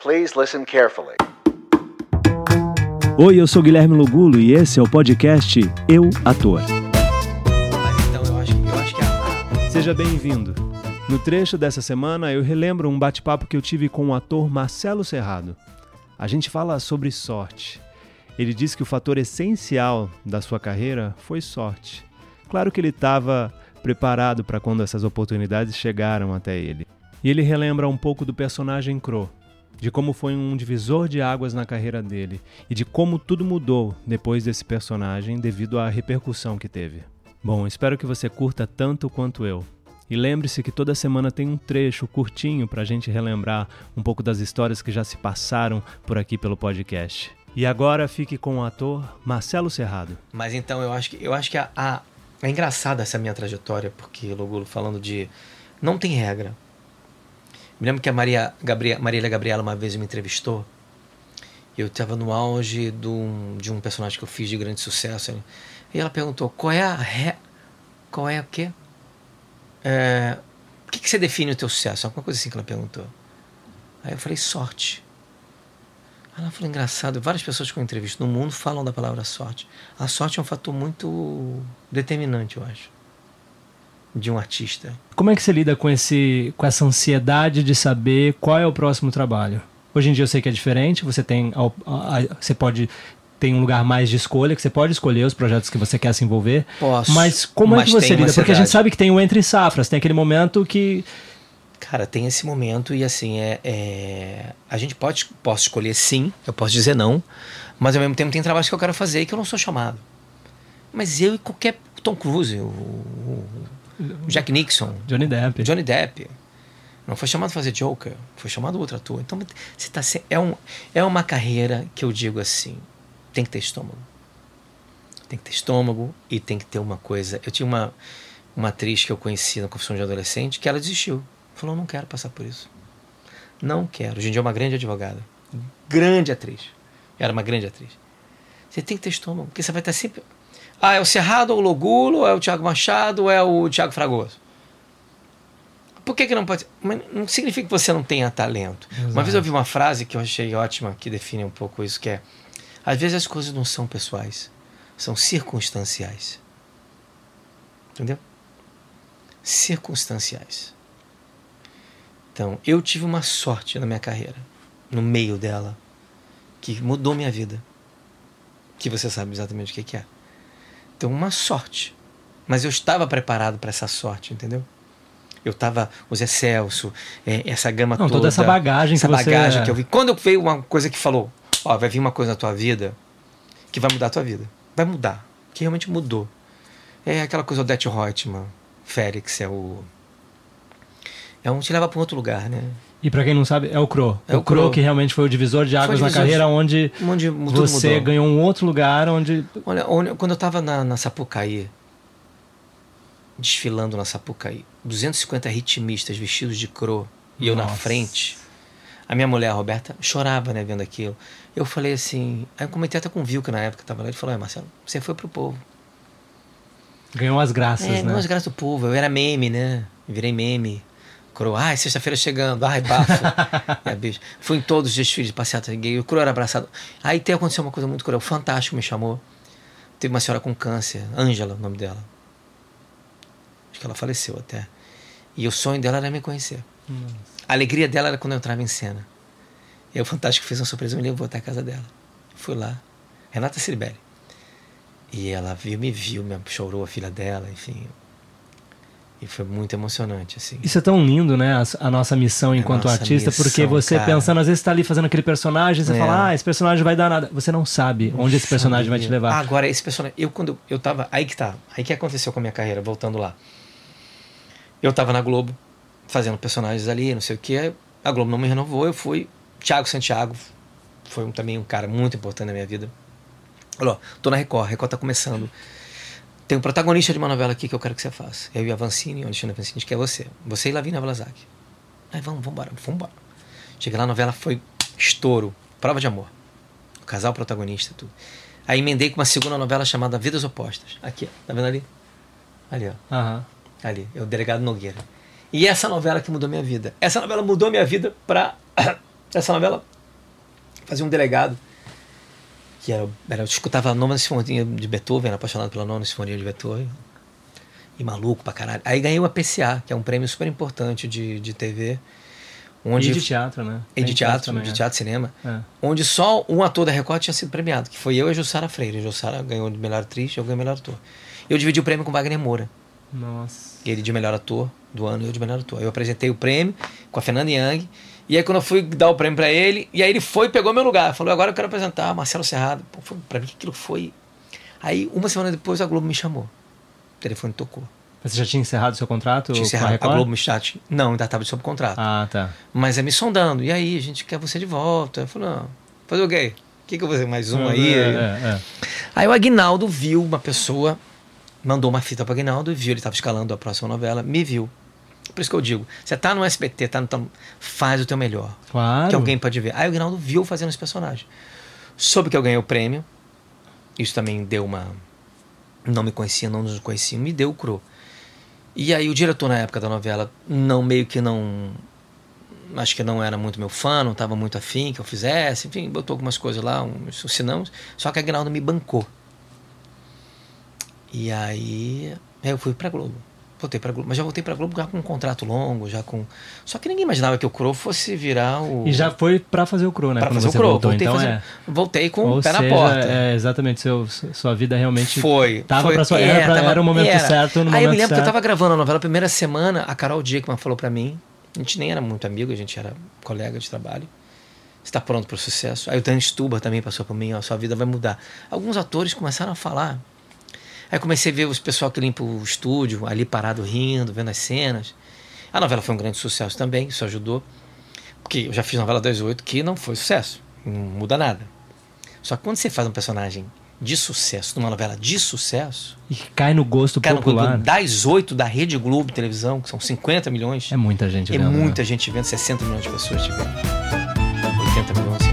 Please listen carefully. Oi, eu sou Guilherme Lugulo e esse é o podcast Eu Ator. Mas então eu acho, eu acho que a, a- Seja bem-vindo. No trecho dessa semana eu relembro um bate-papo que eu tive com o ator Marcelo Serrado. A gente fala sobre sorte. Ele diz que o fator essencial da sua carreira foi sorte. Claro que ele estava preparado para quando essas oportunidades chegaram até ele. E ele relembra um pouco do personagem Crow, de como foi um divisor de águas na carreira dele e de como tudo mudou depois desse personagem devido à repercussão que teve. Bom, espero que você curta tanto quanto eu. E lembre-se que toda semana tem um trecho curtinho para a gente relembrar um pouco das histórias que já se passaram por aqui pelo podcast. E agora fique com o ator Marcelo Serrado. mas então eu acho que eu acho que a, a- é engraçada essa minha trajetória, porque Logulo falando de não tem regra. Me lembro que a Maria Gabriela, Marília Gabriela uma vez me entrevistou. Eu estava no auge de um, de um personagem que eu fiz de grande sucesso. E ela perguntou: qual é a re... qual é o quê? É, o que, que você define o teu sucesso? Alguma coisa assim que ela perguntou. Aí eu falei: sorte. Ela falou: engraçado, várias pessoas que eu entrevisto no mundo falam da palavra sorte. A sorte é um fator muito determinante, eu acho, de um artista. Como é que você lida com, esse, com essa ansiedade de saber qual é o próximo trabalho? Hoje em dia eu sei que é diferente, você tem você pode tem um lugar mais de escolha, que você pode escolher os projetos que você quer se envolver. Posso, Mas como é mas que você lida? Porque a gente sabe que tem o entre safras, tem aquele momento que Cara, tem esse momento e assim, é, é- a gente pode posso escolher sim, eu posso dizer não, mas ao mesmo tempo tem trabalhos que eu quero fazer e que eu não sou chamado. Mas eu e qualquer Tom Cruise, o- o Jack Nixon, Johnny Depp. Johnny Depp. Não foi chamado fazer Joker, foi chamado outro ator. Então você tá se- é, um, é uma carreira que eu digo assim, tem que ter estômago. Tem que ter estômago e tem que ter uma coisa. Eu tinha uma, uma atriz que eu conheci na confissão de adolescente que ela desistiu. Falou, não quero passar por isso. Não quero. Hoje em dia é uma grande advogada. Grande atriz. Era uma grande atriz. Você tem que ter estômago, porque você vai estar sempre. Ah, é o Cerrado, ou o Logulo, ou é o Thiago Machado, ou é o Thiago Fragoso. Por que, que não pode? Mas não significa que você não tenha talento. Uma vez eu ouvi uma frase que eu achei ótima, que define um pouco isso, que é às vezes as coisas não são pessoais, são circunstanciais. Entendeu? Circunstanciais. Então, eu tive uma sorte na minha carreira, no meio dela, que mudou minha vida. Que você sabe exatamente o que que é. Então, uma sorte. Mas eu estava preparado para essa sorte, entendeu? Eu estava, o Zé Celso, é, essa gama Não, toda. toda essa bagagem essa que você- bagagem que eu vi. Quando veio uma coisa que falou, ó, vai vir uma coisa na tua vida que vai mudar a tua vida. Vai mudar. Que realmente mudou. É aquela coisa Odete Reutemann, Félix, é o. É um te leva para um outro lugar, né? E pra quem não sabe, é o Crow. É o o Crow Crow. que realmente foi o divisor de águas na divisor carreira de- onde Onde você mudou. ganhou um outro lugar onde Olha, quando eu tava na, na Sapucaí, desfilando na Sapucaí, 250 ritmistas vestidos de cro e eu na Nossa. frente, a minha mulher, a Roberta, chorava, né, vendo aquilo. Eu falei assim, aí eu comentei até com o Vilca na época, tava lá, ele falou, é, Marcelo, você foi pro povo. ganhou as graças, É, né? não as graças do povo, eu era meme, né, virei meme. Cro, ai, sexta-feira chegando, ai, bafo. é, bicho. Fui em todos os desfiles de passeata gay, o Cro era abraçado. Aí tem aconteceu uma coisa muito cruel, o Fantástico me chamou. Teve uma senhora com câncer, Ângela, o nome dela. Acho que ela faleceu até. E o sonho dela era me conhecer. A alegria dela era quando eu entrava em cena. E o Fantástico fez uma surpresa, me levou até a casa dela. Fui lá. Renata Ciribelli. E ela viu, me viu, me chorou a filha dela, enfim. E foi muito emocionante, assim. Isso é tão lindo, né? A, a nossa missão enquanto nossa artista, porque missão, você cara. pensando, às vezes tá ali fazendo aquele personagem, você É. fala, ah, esse personagem vai dar nada. Você não sabe onde esse personagem vai te Sabia. levar. Agora, esse personagem. Eu, quando eu, tava. Aí que tá. Aí que aconteceu com a minha carreira, voltando lá. Eu tava na Globo, fazendo personagens ali, não sei o que. A Globo não me renovou, eu fui. Thiago Santiago foi um- também um cara muito importante na minha vida. Falou: tô na Record, Record tá começando. Tem um protagonista de uma novela aqui que eu quero que você faça. Eu e a Vancini, o Alexandre Vancini, que é você. Você e Lavínia Vlasak. Aí vamos, vamos embora, vamos embora. Cheguei lá, a novela foi estouro, prova de amor. O casal protagonista, tudo. Aí emendei com uma segunda novela chamada Vidas Opostas. Aqui, ó. Tá vendo ali? Ali, ó. Aham. Ali, é o Delegado Nogueira. E essa novela que mudou minha vida. Essa novela mudou minha vida pra Essa novela fazia um delegado que era, era eu escutava a nona sinfonia de Beethoven, era apaixonado pela nona sinfonia de Beethoven. E maluco pra caralho. Aí ganhei o APCA, que é um prêmio super importante de, de TV. Onde, E de teatro, né? e de teatro, também, de é. teatro e cinema. É. Onde só um ator da Record tinha sido premiado, que foi eu e a Jussara Freire. A Jussara ganhou de melhor atriz, eu ganhei melhor ator. Eu dividi o prêmio com Wagner Moura. Nossa. Ele de melhor ator do ano e eu de melhor ator. Eu apresentei o prêmio com a Fernanda Young. E aí, quando eu fui dar o prêmio pra ele, e aí ele foi e pegou meu lugar. Falou: agora eu quero apresentar Marcelo Serrado. Pô, foi, pra mim, aquilo foi. Aí, uma semana depois, a Globo me chamou. O telefone tocou. Você já tinha encerrado seu contrato Tinha com a encerrado. A Record? Globo me chat. Não, ainda estava sob contrato. Ah, tá. Mas é me sondando. E aí, a gente quer você de volta. Eu falei: não, fazer o quê? O que, que eu vou fazer? Mais um aí? É, é, é. Aí o Agnaldo viu uma pessoa, mandou uma fita para Agnaldo, viu, ele estava escalando a próxima novela, me viu. Por isso que eu digo, você tá no SBT, tá no, tam- faz o teu melhor. Claro. Que alguém pode ver. Aí o Agnaldo viu fazendo esse personagem. Soube que eu ganhei o prêmio. Isso também deu uma. Não me conhecia, não nos conhecia, me deu o cro. E aí o diretor na época da novela, não meio que não. Acho que não era muito meu fã, não estava muito afim que eu fizesse, enfim, botou algumas coisas lá, uns sinamos. Só que a Agnaldo me bancou. E aí aí eu fui pra Globo. Voltei pra Globo. Mas já voltei pra Globo já com um contrato longo, já com. Só que ninguém imaginava que o Crow fosse virar o. E já foi pra fazer o Cro, né? Pra quando fazer o Crow. voltou. Voltei, então fazer- é. voltei com Ou o pé seja, na porta. É, exatamente. Seu, sua vida realmente Foi. Tava foi, pra sua- era pra- era o momento certo, no Aí eu me lembro que eu certo. tava gravando a novela a primeira semana, a Carol Dickman falou pra mim, a gente nem era muito amigo, a gente era colega de trabalho. Você tá pronto pro sucesso? Aí o Dan Stuber também passou por mim, ó, sua vida vai mudar. Alguns atores começaram a falar. Aí comecei a ver os pessoal que limpa o estúdio, ali parado rindo, vendo as cenas. A novela foi um grande sucesso também, isso ajudou. Porque eu já fiz novela das oito que não foi sucesso, não muda nada. Só que quando você faz um personagem de sucesso, numa novela de sucesso, E cai no gosto Cara, popular. das oito da Rede Globo televisão, que são 50 milhões, É muita gente é vendo, né? muita gente vendo, 60 milhões de pessoas te vendo. 80 milhões.